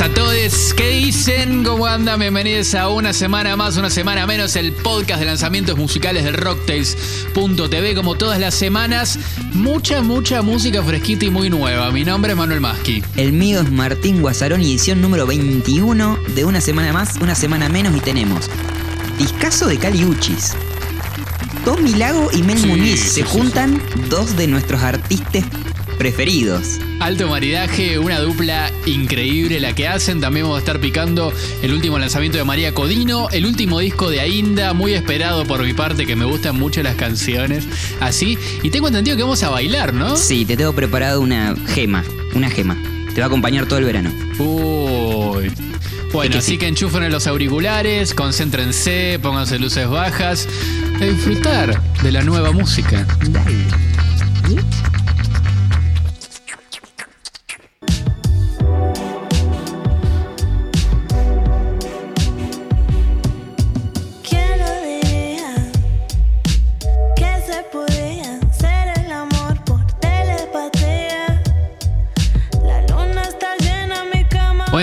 a todos. ¿Qué dicen? ¿Cómo andan? Bienvenidos a una semana más, una semana menos, el podcast de lanzamientos musicales de Rocktails.tv. Como todas las semanas, mucha, mucha música fresquita y muy nueva. Mi nombre es Manuel Maschi. El mío es Martín Guasarón y edición número 21 de una semana más, una semana menos y tenemos Discaso de Cali Uchis. Tommy Lago y Mel Sí, Muñiz sí, se sí, juntan dos de nuestros artistas preferidos. Alto maridaje, una dupla increíble la que hacen. También vamos a estar picando el último lanzamiento de María Codino, el último disco de Ainda, muy esperado por mi parte, que me gustan mucho las canciones. Así, y tengo entendido que vamos a bailar, ¿no? Sí, te tengo preparado una gema, una gema. Te va a acompañar todo el verano. Uy. Bueno, que así sí. que enchufen en los auriculares, concéntrense, pónganse luces bajas, a disfrutar de la nueva música. ¿Quién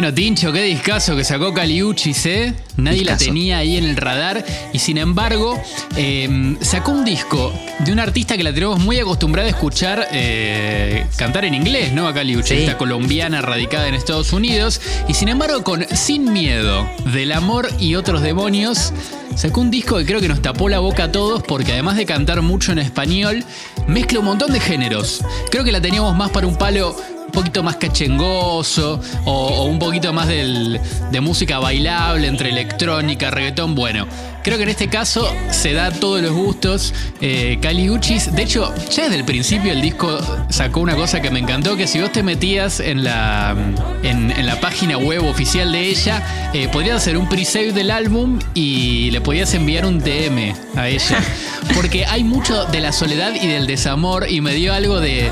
Bueno, Tincho, qué discazo que sacó Caliuchis, ¿eh? Nadie la tenía ahí en el radar y sin embargo eh, sacó un disco de un artista que la tenemos muy acostumbrada a escuchar eh, cantar en inglés, ¿no? A Caliuchis, Sí. esta colombiana radicada en Estados Unidos y sin embargo con Sin Miedo, del amor y otros demonios, sacó un disco que creo que nos tapó la boca a todos porque además de cantar mucho en español, mezcla un montón de géneros. Creo que la teníamos más para un palo un poquito más cachengoso o, o un poquito más del- de música bailable entre electrónica, reggaetón. Bueno, creo que en este caso se da todos los gustos. Eh, Kali Uchis, de hecho, ya desde el principio el disco sacó una cosa que me encantó, que si vos te metías en la, en, en la página web oficial de ella, eh, podrías hacer un pre-save del álbum y le podías enviar un DM a ella. Porque hay mucho de la soledad y del desamor y me dio algo de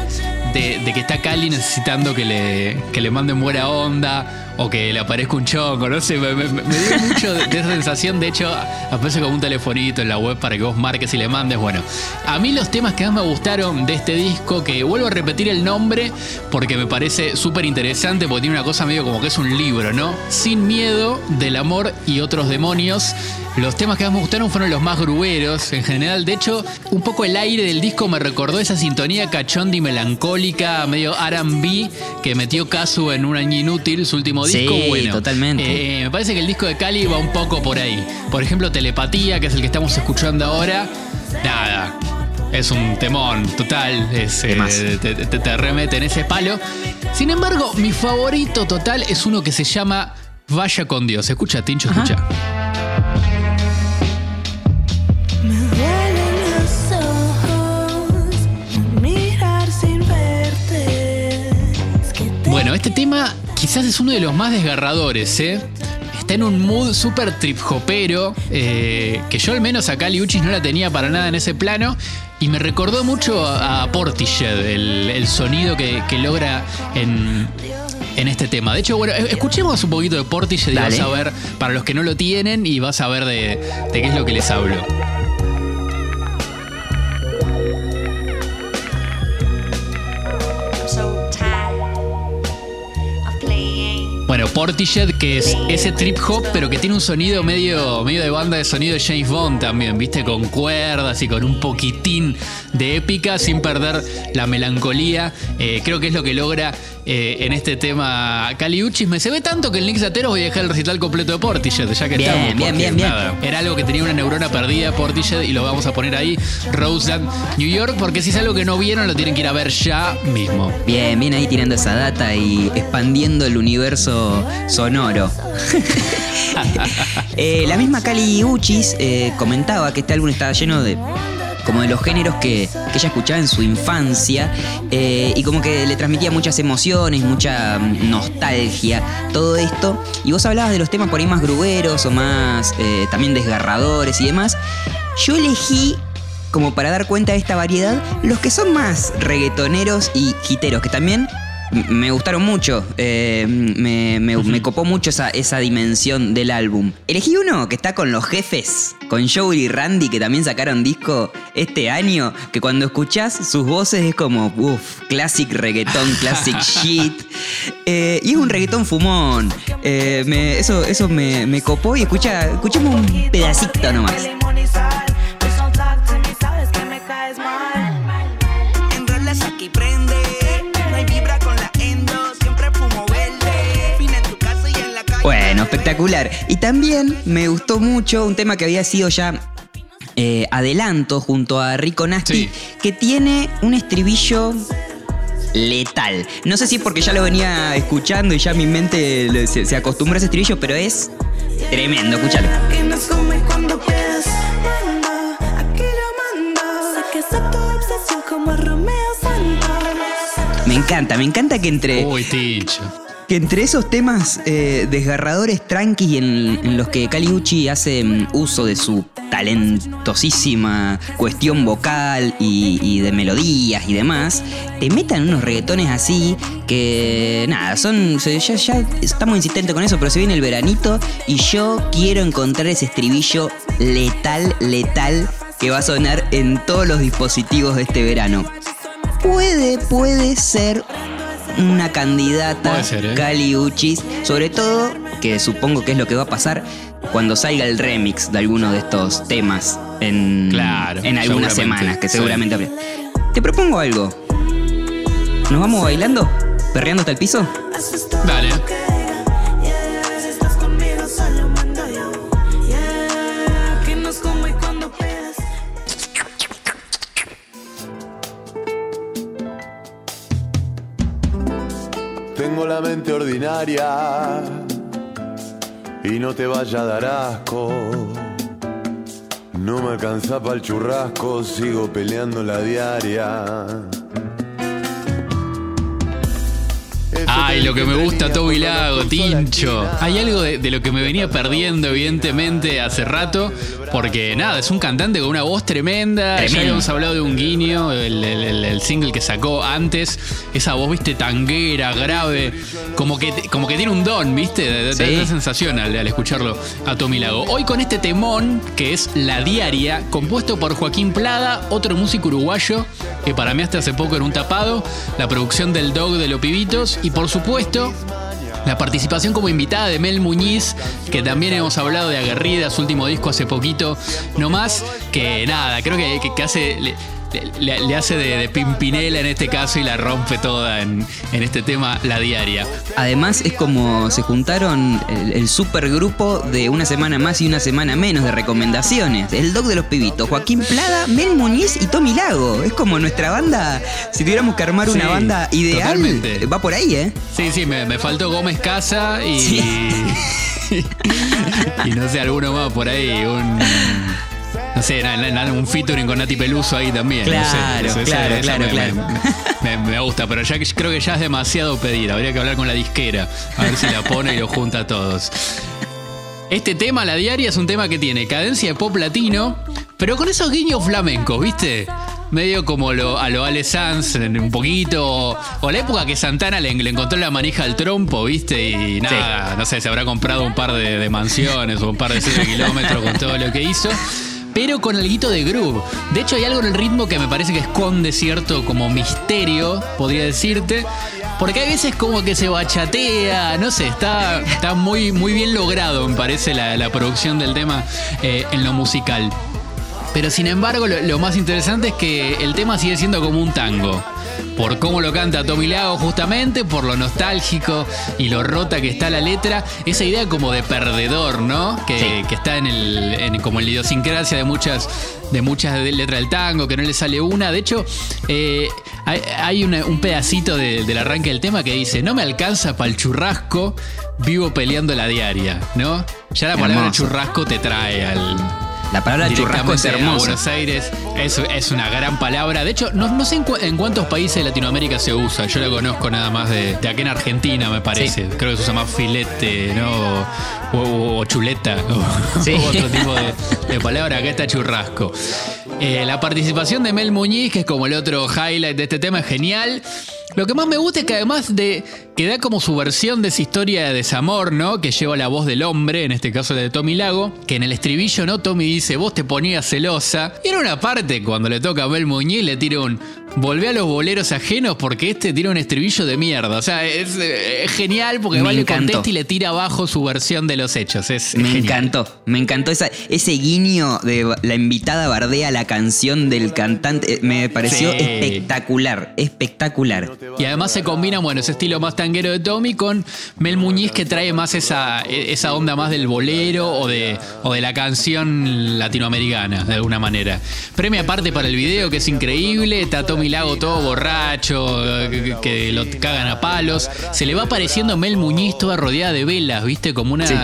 de, que está Cali necesitando que le, que le manden buena onda o que le aparezca un chonco, no sé, me, dio mucho de, esa sensación, de hecho aparece como un telefonito en la web para que vos marques y le mandes, bueno, a mí los temas que más me gustaron de este disco, que vuelvo a repetir el nombre porque me parece súper interesante, porque tiene una cosa medio como que es un libro, ¿no? Sin miedo, del amor y otros demonios. Los temas que más me gustaron fueron los más grueros en general. De hecho, un poco el aire del disco me recordó esa sintonía cachonda y melancólica, medio RB, que metió Casu en un año inútil, su último Sí, disco. Bueno, totalmente. eh, me parece que el disco de Cali va un poco por ahí. Por ejemplo, Telepatía, que es el que estamos escuchando ahora. Nada. Es un temón total, es, eh, te, te- te remete en ese palo. Sin embargo, mi favorito total es uno que se llama Vaya con Dios. Escucha, Tincho, Ajá. escucha. Me duelen los ojos, mirar sin verte. Es que te Bueno, este tema quizás es uno de los más desgarradores, ¿eh? Está en un mood súper trip hopero, eh, que yo al menos a Cali Uchis no la tenía para nada en ese plano, y me recordó mucho a, a Portishead, el, el sonido que, que logra en, en este tema. De hecho, bueno, e- escuchemos un poquito de Portishead y Dale. vas a ver, para los que no lo tienen, y vas a ver de, de qué es lo que les hablo. Bueno, Portishead, que es ese trip hop, pero que tiene un sonido medio, medio de banda de sonido de James Bond también, ¿viste? Con cuerdas y con un poquitín de épica, sin perder la melancolía. Eh, creo que es lo que logra eh, en este tema Caliuchis. Me se ve tanto que el Nick Zatero voy a dejar el recital completo de Portishead, ya que Bien, estamos. bien, bien, bien. era algo que tenía una neurona perdida, Portishead, y lo vamos a poner ahí, Roseland, New York, porque si es algo que no vieron, lo tienen que ir a ver ya mismo. Bien, bien ahí tirando esa data y expandiendo el universo sonoro. Eh, la misma Cali Uchis eh, comentaba que este álbum estaba lleno de como de los géneros que, que ella escuchaba en su infancia eh, y como que le transmitía muchas emociones, mucha mm, nostalgia, todo esto. Y vos hablabas de los temas por ahí más grueros o más eh, también desgarradores y demás. Yo elegí como para dar cuenta de esta variedad los que son más reggaetoneros y hiteros, que también me gustaron mucho. eh, me, me- me copó mucho esa, esa dimensión del álbum. Elegí uno que está con los jefes, con Joey y Randy, que también sacaron disco este año, que cuando escuchás sus voces es como, uff, classic reggaetón, classic shit. Eh, y es un reggaetón fumón. Eh, me- eso eso me, me copó y escucha, escuchemos un pedacito nomás. Espectacular. Y también me gustó mucho un tema que había sido ya eh, adelanto junto a Rico Nasty, Sí. que tiene un estribillo letal. No sé si es porque ya lo venía escuchando y ya mi mente se, se acostumbró a ese estribillo, pero es tremendo, escúchalo. Me encanta, me encanta que entre... Uy, Tincho. Que entre esos temas eh, desgarradores tranquis en, en los que Kali Uchi hace mm, uso de su talentosísima cuestión vocal y, de melodías y demás, te metan unos reggaetones así que nada, son. Ya, ya estamos insistentes con eso, pero se viene el veranito y yo quiero encontrar ese estribillo letal, letal que va a sonar en todos los dispositivos de este verano. Puede, puede ser una candidata Puede ser, ¿eh? Kali Uchis, sobre todo que supongo que es lo que va a pasar cuando salga el remix de alguno de estos temas en, Claro, en algunas semanas, que seguramente. Te propongo algo. ¿Nos vamos bailando? ¿Perreando hasta el piso? Dale. Mente ordinaria y no te vaya a dar asco. No me alcanza para el churrasco, sigo peleando la diaria. Ay, lo que me gusta Toby Lago, Tincho. Hay algo de, de lo que me venía perdiendo, evidentemente, hace rato. Porque nada, es un cantante con una voz tremenda. Ya Tremendo. habíamos hablado de un guiño, el, el- single que sacó antes. Esa voz, viste, tanguera, grave. Como que, como que tiene un don, viste. Sí. da sensación al, al escucharlo a Tommy Lago. Hoy con este temón, que es La Diaria, compuesto por Joaquín Plada, otro músico uruguayo, que para mí hasta hace poco era un tapado. La producción del Dog de los Pibitos. Y por supuesto, la participación como invitada de Mel Muñiz, que también hemos hablado de Aguerrida, su último disco hace poquito, no más, que nada, creo que, que- que hace, le- le hace de, de Pimpinela en este caso y la rompe toda en, en este tema, La Diaria. Además es como se juntaron el, el supergrupo de una semana más y una semana menos de recomendaciones. El dog de los pibitos, Joaquín Plada, Mel Muñiz y Tommy Lago. Es como nuestra banda, si tuviéramos que armar una Sí, banda ideal, totalmente. va por ahí, ¿eh? Sí, sí, me, me faltó Gómez Casa y... y no sé, alguno más por ahí, un... No sé, un featuring con Nati Peluso ahí también. no sé. Claro, claro, claro, me, claro. Me, me- me gusta, pero ya creo que ya es demasiado pedir. Habría que hablar con la disquera, a ver si la pone y lo junta a todos. Este tema, la diaria, es un tema que tiene cadencia de pop latino, pero con esos guiños flamencos, ¿viste? Medio como lo, a lo Ale Sanz, un poquito. O, o la época que Santana le, le encontró la manija al trompo, ¿viste? Y nada, no sé, se habrá comprado un par de, de mansiones o un par de kilómetros con todo lo que hizo. Pero con algo de groove. De hecho, hay algo en el ritmo que me parece que esconde cierto como misterio, podría decirte. Porque hay veces como que se bachatea, no sé, está, está muy, muy bien logrado, me parece, la, la producción del tema eh, en lo musical. Pero sin embargo, lo, lo más interesante es que el tema sigue siendo como un tango. Por cómo lo canta Tommy Lago, justamente, por lo nostálgico y lo rota que está la letra. Esa idea como de perdedor, ¿no? Que, Sí. que está en el. en como en la idiosincrasia de muchas. de muchas de- letras del tango, que no le sale una. De hecho, eh, hay, hay una- un pedacito de- del arranque del tema que dice: No me alcanza para el churrasco, vivo peleando la diaria, ¿no? Ya la palabra Hermoso. churrasco te trae al, La palabra churrasco es hermosa. Buenos Aires es, es una gran palabra. De hecho, no, no sé en, cu- en cuántos países de Latinoamérica se usa. Yo la conozco nada más de, de aquí en Argentina, me parece. Creo que se usa más filete, ¿no? O, chuleta. O, Sí. o otro tipo de, de palabra. Acá está churrasco. Eh, la participación de Mel Muñiz, que es como el otro highlight de este tema, es genial. Lo que más me gusta es que además de que da como su versión de esa historia de desamor, ¿no? Que lleva la voz del hombre, en este caso la de Tommy Lago, que en el estribillo, ¿no? Tommy dice, vos te ponías celosa. Y era una parte cuando le toca a Bel Muñiz, le tira un, volvé a los boleros ajenos porque este tira un estribillo de mierda. O sea, es, eh, es genial porque Me va le encantó. contesta y le tira abajo su versión de los hechos. Es Me genial. encantó, me encantó esa- ese guiño de la invitada bardea la canción del cantante. eh, Me pareció Sí. espectacular, espectacular. Y además se combina, bueno, ese estilo más tanguero de Tommy con Mel Muñiz que trae más esa, esa onda más del bolero o de, o de la canción latinoamericana, de alguna manera. Premio aparte para el video, que es increíble. Está Tommy Lago todo borracho, que, que lo cagan a palos. Se le va apareciendo Mel Muñiz toda rodeada de velas, ¿viste? Como una. Sí.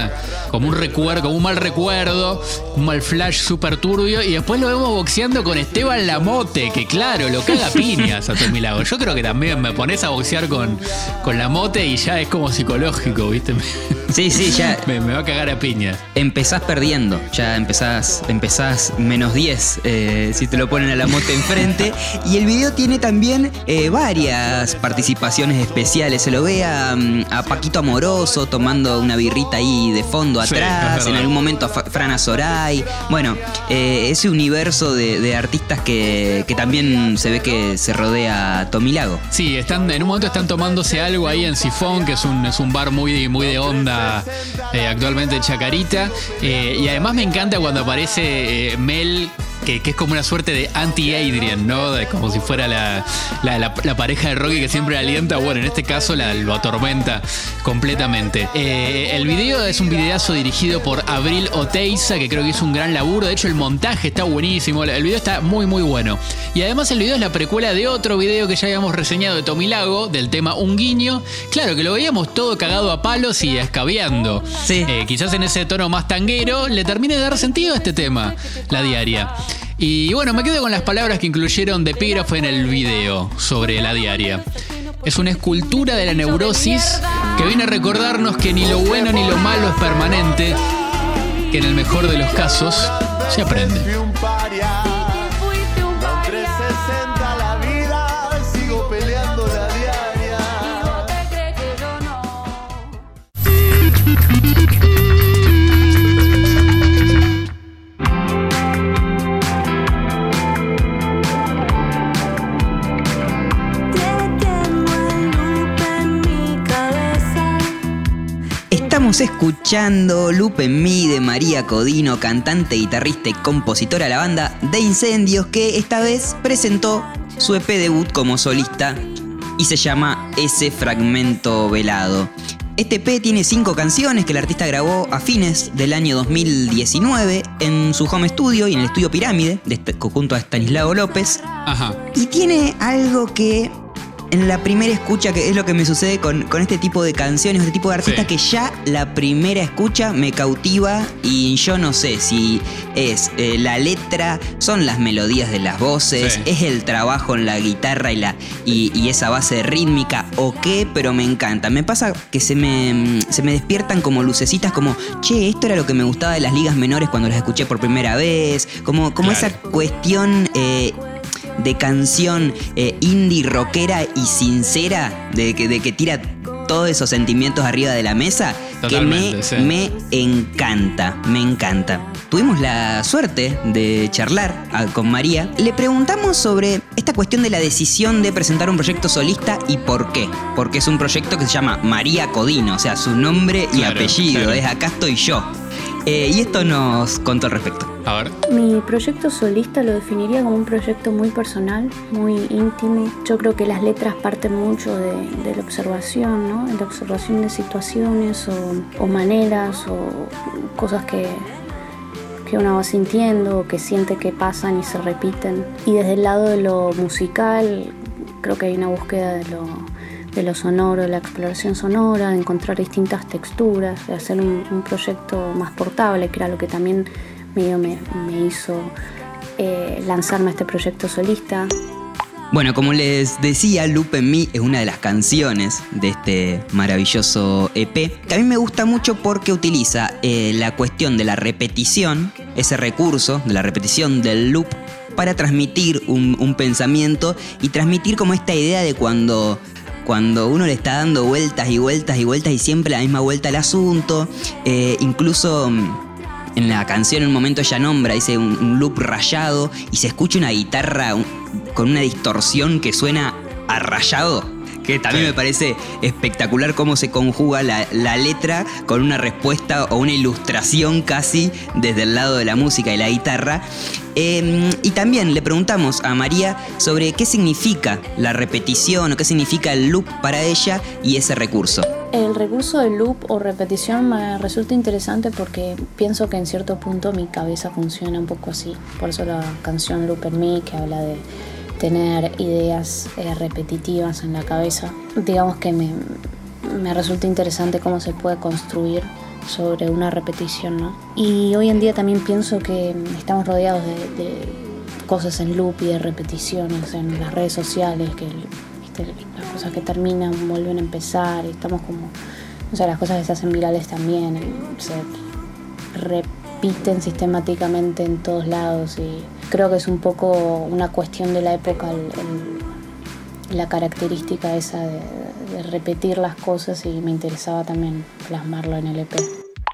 Como un recuerdo, como un mal recuerdo, un mal flash súper turbio. Y después lo vemos boxeando con Esteban Lamote, que claro, lo caga a piñas a Tommy Lago. Yo creo que también me pones a boxear con, con Lamote y ya es como psicológico, ¿viste? Sí, sí, ya Me, me va a cagar a piñas. empezás perdiendo, ya empezás, empezás menos 10 eh, si te lo ponen a la moto enfrente. Y el video tiene también eh, varias participaciones especiales. Se lo ve a, mm, a Paquito Amoroso tomando una birrita ahí de fondo atrás, en algún momento a Fa- Fran Azoray. Bueno, eh, ese universo de, de artistas que, que también se ve que se rodea a Tommy Lago. Sí, están, en un momento están tomándose algo ahí en Sifón, que es un, es un bar muy, muy de onda eh, actualmente en Chacarita. Y además me encanta cuando aparece Mel. Que, que es como una suerte de anti-Adrian, ¿no? De- como si fuera la, la- la- la pareja de Rocky que siempre alienta. Bueno, en este caso la, lo atormenta completamente. Eh, el video es un videazo dirigido por Abril Oteiza, que creo que hizo un gran laburo. De hecho, el montaje está buenísimo. El video está muy, muy bueno. Y además, el video es la precuela de otro video que ya habíamos reseñado de Tommy Lago, del tema Un Guiño. Claro, que lo veíamos todo cagado a palos y escabeando. Sí. Eh, quizás en ese tono más tanguero le termine de dar sentido a este tema, la diaria. Y bueno, me quedo con las palabras que incluyeron de epígrafe en el video sobre la diaria. Es una escultura de la neurosis que viene a recordarnos que ni lo bueno ni lo malo es permanente, que en el mejor de los casos se aprende. Estamos escuchando Lupe mí de María Codino, cantante, guitarrista y compositora de la banda de Incendios, que esta vez presentó su EP debut como solista y se llama Ese Fragmento Velado. Este EP tiene cinco canciones que el artista grabó a fines del año 2019 en su home studio y en el estudio Pirámide, de este- junto a Stanislao López. Ajá. Y tiene algo que en la primera escucha, que es lo que me sucede con, con este tipo de canciones, este tipo de artistas, Sí. que ya la primera escucha me cautiva y yo no sé si es eh, la letra, son las melodías de las voces, Sí. es el trabajo en la guitarra y, la, y, y esa base rítmica o qué, pero me encanta. Me pasa que se me, mm, se me despiertan como lucecitas, como, che, esto era lo que me gustaba de las ligas menores cuando las escuché por primera vez, como, como Claro. esa cuestión... eh, de canción eh, indie rockera y sincera, de que, de que tira todos esos sentimientos arriba de la mesa, que me, Totalmente, sí. me encanta, me encanta. Tuvimos la suerte de charlar ah, con María. Le preguntamos sobre esta cuestión de la decisión de presentar un proyecto solista y por qué. Porque es un proyecto que se llama María Codino, o sea, su nombre y Claro, apellido, claro. es Acá estoy yo. Eh, y esto nos contó al respecto. A ver. Mi proyecto solista lo definiría como un proyecto muy personal, muy íntimo. Yo creo que las letras parten mucho de, de la observación, ¿no? De la observación de situaciones o, o maneras o cosas que, que uno va sintiendo o que siente que pasan y se repiten. Y desde el lado de lo musical, creo que hay una búsqueda de lo, de lo sonoro, de la exploración sonora, de encontrar distintas texturas, de hacer un, un proyecto más portable, que era lo que también medio me, me hizo eh, lanzarme a este proyecto solista. Bueno, como les decía, Loop en mí es una de las canciones de este maravilloso EP, que a mí me gusta mucho porque utiliza eh, la cuestión de la repetición, ese recurso de la repetición del loop, para transmitir un, pensamiento y transmitir como esta idea de cuando cuando uno le está dando vueltas y vueltas y vueltas y siempre la misma vuelta al asunto. Eh, incluso mm, en la canción en un momento ella nombra, dice un, loop rayado y se escucha una guitarra con una distorsión que suena a rayado. Que también Sí. me parece espectacular cómo se conjuga la, la letra con una respuesta o una ilustración casi desde el lado de la música y la guitarra. Eh, y también le preguntamos a María sobre qué significa la repetición o qué significa el loop para ella y ese recurso. El recurso de loop o repetición me resulta interesante porque pienso que en cierto punto mi cabeza funciona un poco así. Por eso la canción Loop en mí, que habla de tener ideas eh, repetitivas en la cabeza, digamos que me, me resulta interesante cómo se puede construir sobre una repetición, ¿no? Y hoy en día también pienso que estamos rodeados de, de cosas en loop y de repeticiones en las redes sociales, que ¿viste? las cosas que terminan vuelven a empezar y estamos como, o sea, las cosas que se hacen virales también se repiten sistemáticamente en todos lados y creo que es un poco una cuestión de la época el- el- la característica esa de, de repetir las cosas y me interesaba también plasmarlo en el EP.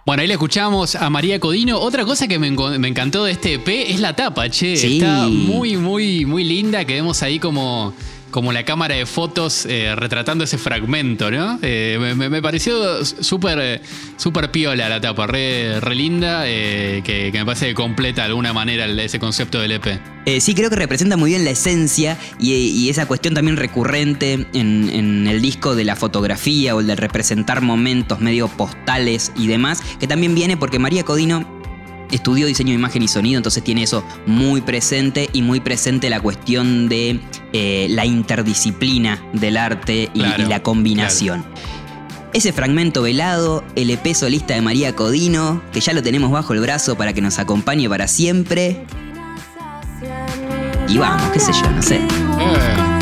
Bueno, ahí le escuchamos a María Codino. Otra cosa que me, encantó de este EP es la tapa, che. Sí. Está muy, muy, muy linda. Que vemos ahí como, como la cámara de fotos eh, retratando ese fragmento, ¿no? Eh, me- pareció súper súper piola la tapa, re, re linda, eh, que, que me parece que completa de alguna manera ese concepto del EP. Sí, creo que representa muy bien la esencia y, y esa cuestión también recurrente en, en el disco de la fotografía o el de representar momentos medio postales y demás, que también viene porque María Codino estudió diseño de imagen y sonido, entonces tiene eso muy presente y muy presente la cuestión de eh, la interdisciplina del arte y, Claro, y la combinación. Ese fragmento velado, el EP solista de María Codino, que ya lo tenemos bajo el brazo para que nos acompañe para siempre. Y vamos, qué sé yo, no sé. Busco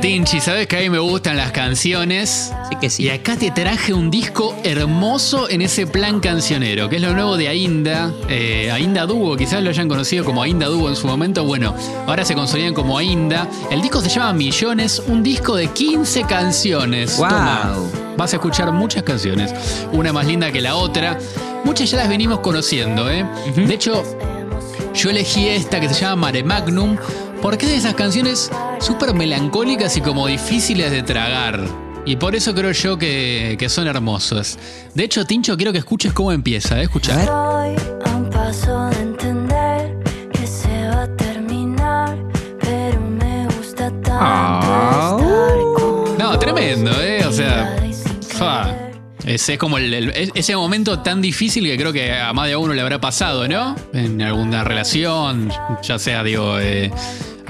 Tinchi, sabes que a mí me gustan las canciones. Sí que sí. Y acá te traje un disco hermoso en ese plan cancionero, que es lo nuevo de Ainda. Eh, Ainda Duo, quizás lo hayan conocido como Ainda Duo en su momento. Bueno, ahora se consolidan como Ainda. El disco se llama Millones, un disco de 15 canciones. Toma, vas a escuchar muchas canciones, una más linda que la otra. Muchas ya las venimos conociendo, ¿eh? De hecho, yo elegí esta que se llama Mare Magnum porque es de esas canciones súper melancólicas y como difíciles de tragar. Y por eso creo yo que, que son hermosas. De hecho, Tincho, quiero que escuches cómo empieza, ¿eh? Escucha. Estoy a un paso de entender que se va a terminar, pero me gusta tanto Ah. estar con No, tremendo, ¿eh? O sea, fa. Ese es como el- el- es- ese momento tan difícil que creo que a más de uno le habrá pasado, ¿no? En alguna relación, ya sea, digo, eh,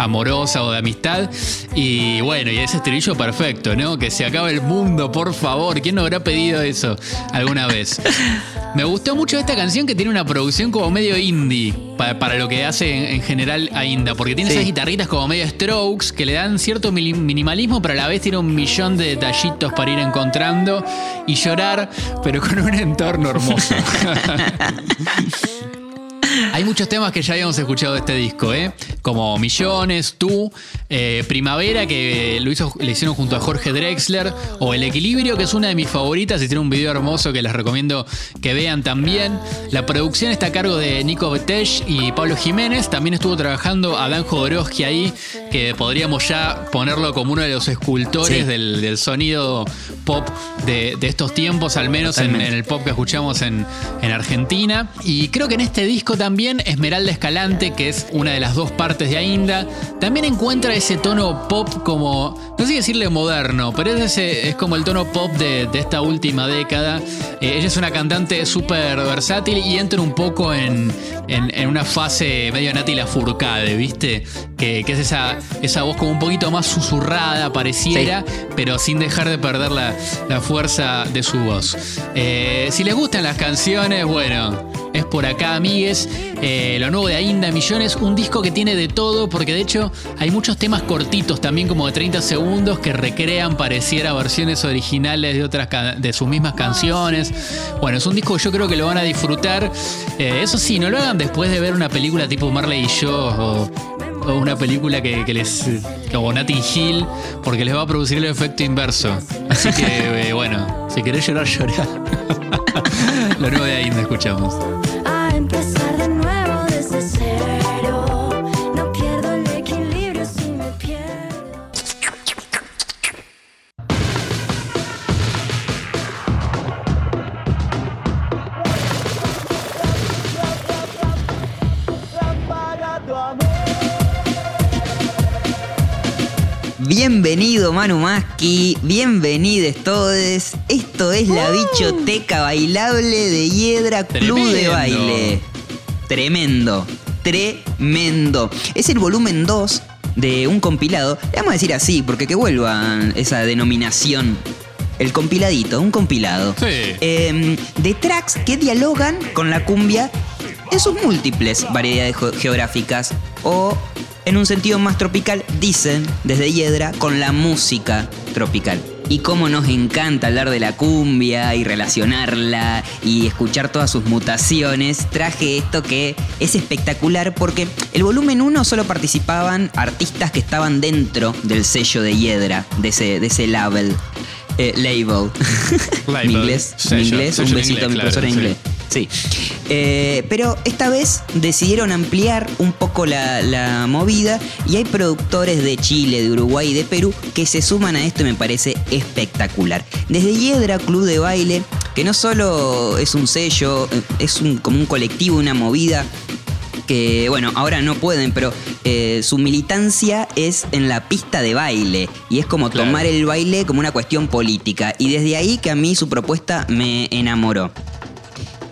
amorosa o de amistad. Y bueno, y ese estribillo perfecto, ¿no? Que se acabe el mundo, por favor. ¿Quién no habrá pedido eso alguna vez? Me gustó mucho esta canción que tiene una producción como medio indie pa- para, lo que hace en, en general Ainda, porque tiene Sí. esas guitarritas como medio strokes que le dan cierto minimalismo, pero a la vez tiene un millón de detallitos para ir encontrando y llorar, pero con un entorno hermoso. Hay muchos temas que ya habíamos escuchado de este disco, ¿eh? Como Millones, Tú, eh, Primavera, que lo, hizo, le hicieron junto a Jorge Drexler, o El Equilibrio, que es una de mis favoritas y tiene un video hermoso que les recomiendo que vean también. La producción está a cargo de Nico Betech y Pablo Jiménez. También estuvo trabajando Adán Jodorowsky ahí, que podríamos ya ponerlo como uno de los escultores Sí. del, del sonido pop de, de estos tiempos, al menos en, el pop que escuchamos en, en Argentina. Y creo que en este disco también Esmeralda Escalante, que es una de las dos partes de Ainda, también encuentra ese tono pop como, no sé decirle moderno, pero es, ese, es como el tono pop de, de esta última década. Eh, ella es una cantante súper versátil y entra un poco en, en- en una fase medio Nati Lafourcade, ¿viste? Que, que es esa, esa voz como un poquito más susurrada, pareciera, pero sin dejar de perder la, la fuerza de su voz. Eh, si les gustan las canciones, bueno, es por acá, amigues. Eh, lo nuevo de Ainda Millones, un disco que tiene de todo, porque de hecho hay muchos temas cortitos también, como de 30 segundos, que recrean, pareciera, versiones originales de otras de sus mismas canciones. Bueno, es un disco que yo creo que lo van a disfrutar. Eh, eso sí, no lo hagan después de ver una película tipo Marley y yo o una película que, que les. o Notting Hill, porque les va a producir el efecto inverso. Así que, eh, bueno, si querés llorar, llorar. lo nuevo de Ainda escuchamos. Bienvenido Manu Maski, bienvenidos todos. Esto es la bichoteca bailable de Hiedra Club de. Baile. Tremendo, tremendo. Es el volumen 2 de un compilado. Le vamos a decir así, porque que vuelva esa denominación. El compiladito, un compilado. Sí. Eh, de tracks que dialogan con la cumbia en sus múltiples variedades geo- geográficas o en un sentido más tropical, dicen desde Hiedra, con la música tropical. Y cómo nos encanta hablar de la cumbia y relacionarla y escuchar todas sus mutaciones, traje esto que es espectacular porque el volumen 1 solo participaban artistas que estaban dentro del sello de Hiedra, de ese, de ese label. eh, label. Label. Mi inglés, mi Sello, inglés, un besito a mi profesor en claro, inglés. Sí. Eh, pero esta vez decidieron ampliar un poco la, la movida y hay productores de Chile, de Uruguay y de Perú que se suman a esto y me parece espectacular. Desde Hiedra Club de Baile, que no solo es un sello, eh, es un, como un colectivo, una movida que, bueno, ahora no pueden, pero eh, su militancia es en la pista de baile y es como Claro. tomar el baile como una cuestión política. Y desde ahí que a mí su propuesta me enamoró.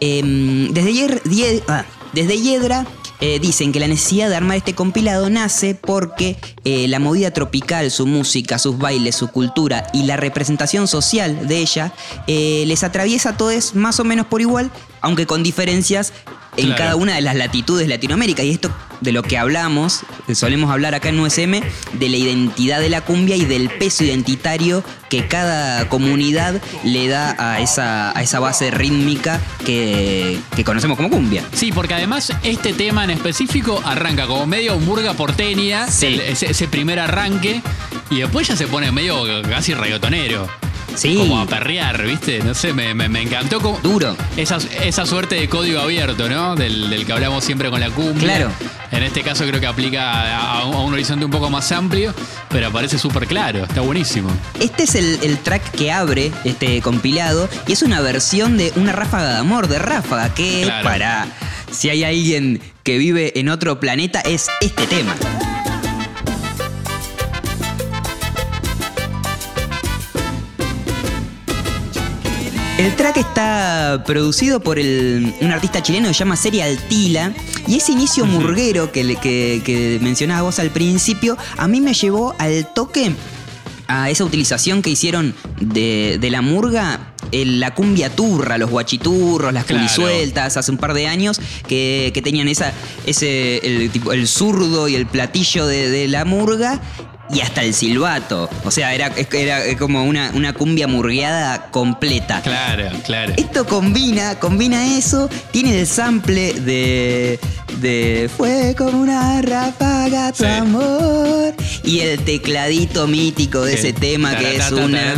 Em, desde, Hier- ah, desde Hiedra eh, dicen que la necesidad de armar este compilado nace porque eh, la movida tropical, su música, sus bailes, su cultura y la representación social de ella eh, les atraviesa a todos más o menos por igual, aunque con diferencias en Claro. cada una de las latitudes de Latinoamérica. Y esto de lo que hablamos, solemos hablar acá en USM, de la identidad de la cumbia y del peso identitario que cada comunidad le da a esa, a esa base rítmica que, que conocemos como cumbia. Sí, porque además este tema en específico arranca como medio murga porteña, Sí. el- ese, ese primer arranque, y después ya se pone medio casi reggaetonero. Sí. Como a perrear, ¿viste? No sé, me, me- me encantó como. Duro. Esa, esa suerte de código abierto, ¿no? Del, del que hablamos siempre con la cumbia. Claro. En este caso creo que aplica a, a un, a un horizonte un poco más amplio, pero aparece súper claro, está buenísimo. Este es el, el track que abre este compilado y es una versión de una ráfaga de amor de ráfaga que Claro. para si hay alguien que vive en otro planeta es este tema. El track está producido por el- un artista chileno que se llama Serial Tila y ese inicio murguero que, que, que mencionabas vos al principio a mí me llevó al toque a esa utilización que hicieron de, de la murga, la cumbia turra, los guachiturros, las Claro. culisueltas, hace un par de años, que, que tenían esa, ese, el, tipo, el zurdo y el platillo de, de la murga. Y hasta el silbato. O sea, era, era como una, una cumbia murgueada completa. Claro, claro. Esto combina, combina eso, tiene el sample de, de Fue como una ráfaga tu Sí. amor y el tecladito mítico de ese tema que es una...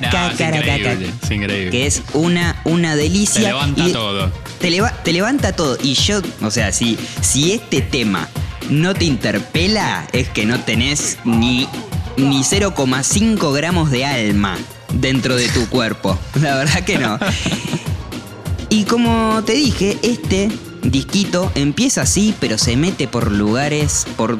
Es increíble. que es una, una delicia. Te levanta y todo. Te, leva- te levanta todo. Y yo, o sea, si, si este tema no te interpela, es que no tenés ni, ni 0,5 gramos de alma dentro de tu cuerpo. La verdad que no. Y como te dije, este disquito empieza así, pero se mete por lugares, por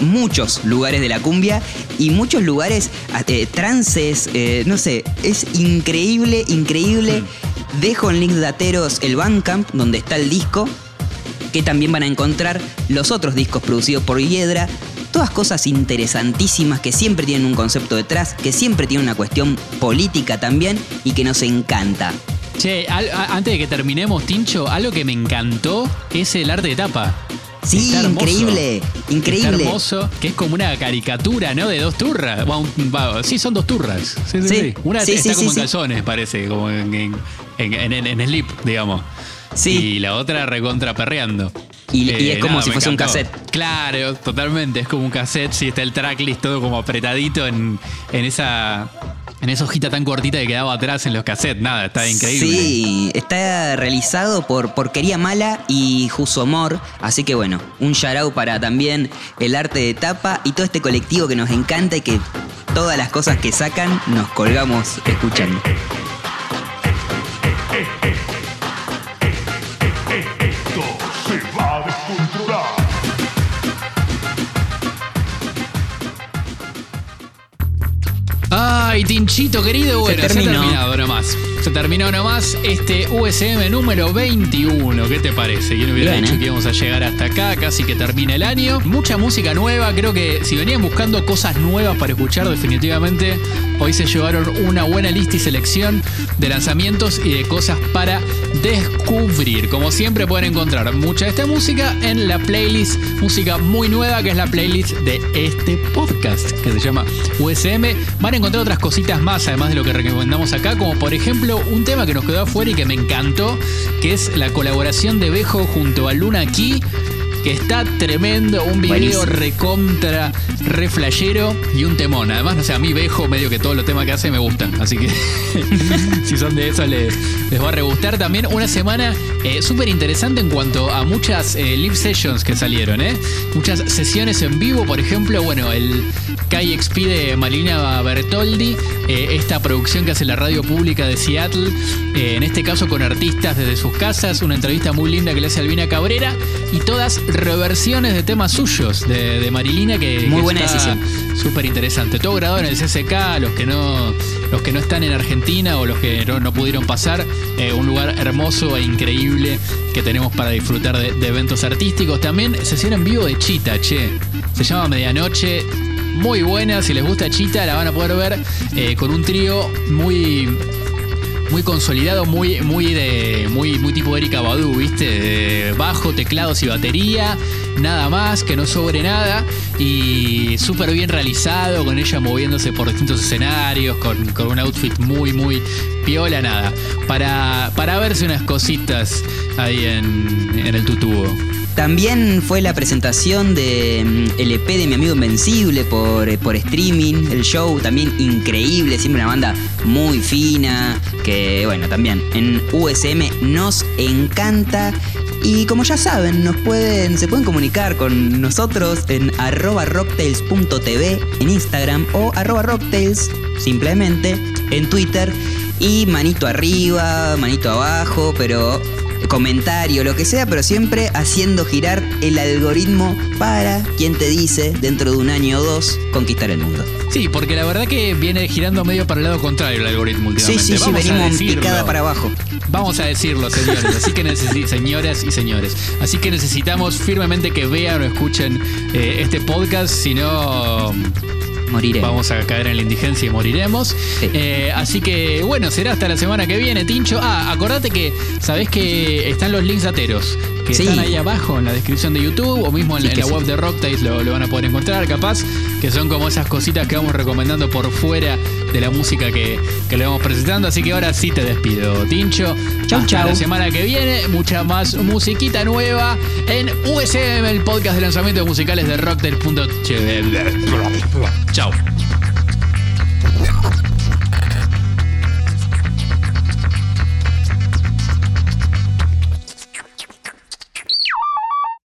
muchos lugares de la cumbia y muchos lugares, eh, trances, eh, no sé, es increíble, increíble. Dejo en links dateros el Bandcamp, donde está el disco. Que también van a encontrar los otros discos producidos por Hiedra. Todas cosas interesantísimas que siempre tienen un concepto detrás, que siempre tienen una cuestión política también y que nos encanta. Che, al- a- antes de que terminemos, Tincho, algo que me encantó es el arte de tapa. Sí, hermoso. increíble, Está increíble. hermoso, que es como una caricatura, ¿no? De dos turras. Bueno, sí, son dos turras. Sí, sí, Sí. Una está como en calzones, parece, como en, en, en, en- en slip, digamos. Sí. Y la otra recontra perreando. Y- y es como si fuese un cassette. Claro, totalmente. Es como un cassette. Sí, está el tracklist todo como apretadito en, en esa. En esa hojita tan cortita que quedaba atrás en los cassettes. Nada, está increíble. Sí, está realizado por Porquería Mala y Jusomor. Así que bueno, un shout para también el arte de tapa y todo este colectivo que nos encanta y que todas las cosas que sacan nos colgamos escuchando. Tinchito querido, bueno, se, ha terminó. terminado nomás. Se terminó nomás este USM número 21. ¿Qué te parece? ¿Quién hubiera Bien, dicho ¿eh? que íbamos a llegar hasta acá? Casi que termina el año. Mucha música nueva. Creo que si venían buscando cosas nuevas para escuchar, definitivamente hoy se llevaron una buena lista y selección de lanzamientos y de cosas para descubrir. Como siempre pueden encontrar mucha de esta música en la playlist, música muy nueva que es la playlist de este podcast que se llama USM. Van a encontrar otras cositas más además de lo que recomendamos acá, como por ejemplo un tema que nos quedó afuera y que me encantó, que es la colaboración de Bejo junto a Luna Key. Que está tremendo, un video recontra, re flashero y un temón. Además, no sé, a mí Bejo, medio que todos los temas que hace me gustan. Así que si son de esos les, les va a re gustar. También una semana eh, súper interesante en cuanto a muchas eh, live sessions que salieron, ¿eh? Muchas sesiones en vivo, por ejemplo, bueno, el KXP de Malina Bertoldi, eh, esta producción que hace la radio pública de Seattle, eh, en este caso con artistas desde sus casas, una entrevista muy linda que le hace Albina Cabrera y todas reversiones de temas suyos de, de Marilina que, Muy que buena está decisión. Súper interesante. Todo grabado en el CCK, los que no, los que no están en Argentina o los que no, no pudieron pasar, eh, un lugar hermoso e increíble que tenemos para disfrutar de, de eventos artísticos. También sesión en vivo de Chita, che. Se llama Medianoche. Muy buena, si les gusta Chita la van a poder ver eh, con un trío muy muy consolidado, muy, muy de. muy, muy tipo Erika Badu, ¿viste? De bajo, teclados y batería, nada más, que no sobre nada. Y súper bien realizado, con ella moviéndose por distintos escenarios, con, con un outfit muy, muy piola, nada. Para, para verse unas cositas ahí en, en el tutubo. También fue la presentación de mm, EP de mi amigo Invencible por, eh, por streaming, el show también increíble, siempre una banda muy fina, que bueno, también en USM nos encanta. Y como ya saben, nos pueden, se pueden comunicar con nosotros en arroba rocktails.tv en Instagram o arroba rocktails simplemente en Twitter. Y manito arriba, manito abajo, pero comentario, lo que sea, pero siempre haciendo girar el algoritmo para, quien te dice, dentro de un año o dos, conquistar el mundo. Sí, porque la verdad que viene girando medio para el lado contrario el algoritmo Sí, últimamente. sí, sí, Vamos a venimos picada para abajo. Vamos a decirlo, señores. Así que señoras y señores. Así que necesitamos firmemente que vean o escuchen eh, este podcast. Si no, Moriré. vamos a caer en la indigencia y moriremos. Sí. Eh, así que, bueno, será hasta la semana que viene, Tincho. Ah, acordate que sabés que están los links ateros. Que Sí. están ahí abajo en la descripción de YouTube o mismo en, Sí en la web de Rocktails lo, lo van a poder encontrar, capaz. Que son como esas cositas que vamos recomendando por fuera de la música que, que le vamos presentando. Así que ahora sí te despido, Tincho. Chau, Hasta chau. la semana que viene, mucha más musiquita nueva en USM, el podcast de lanzamientos musicales de Rocktail.ch. Chau.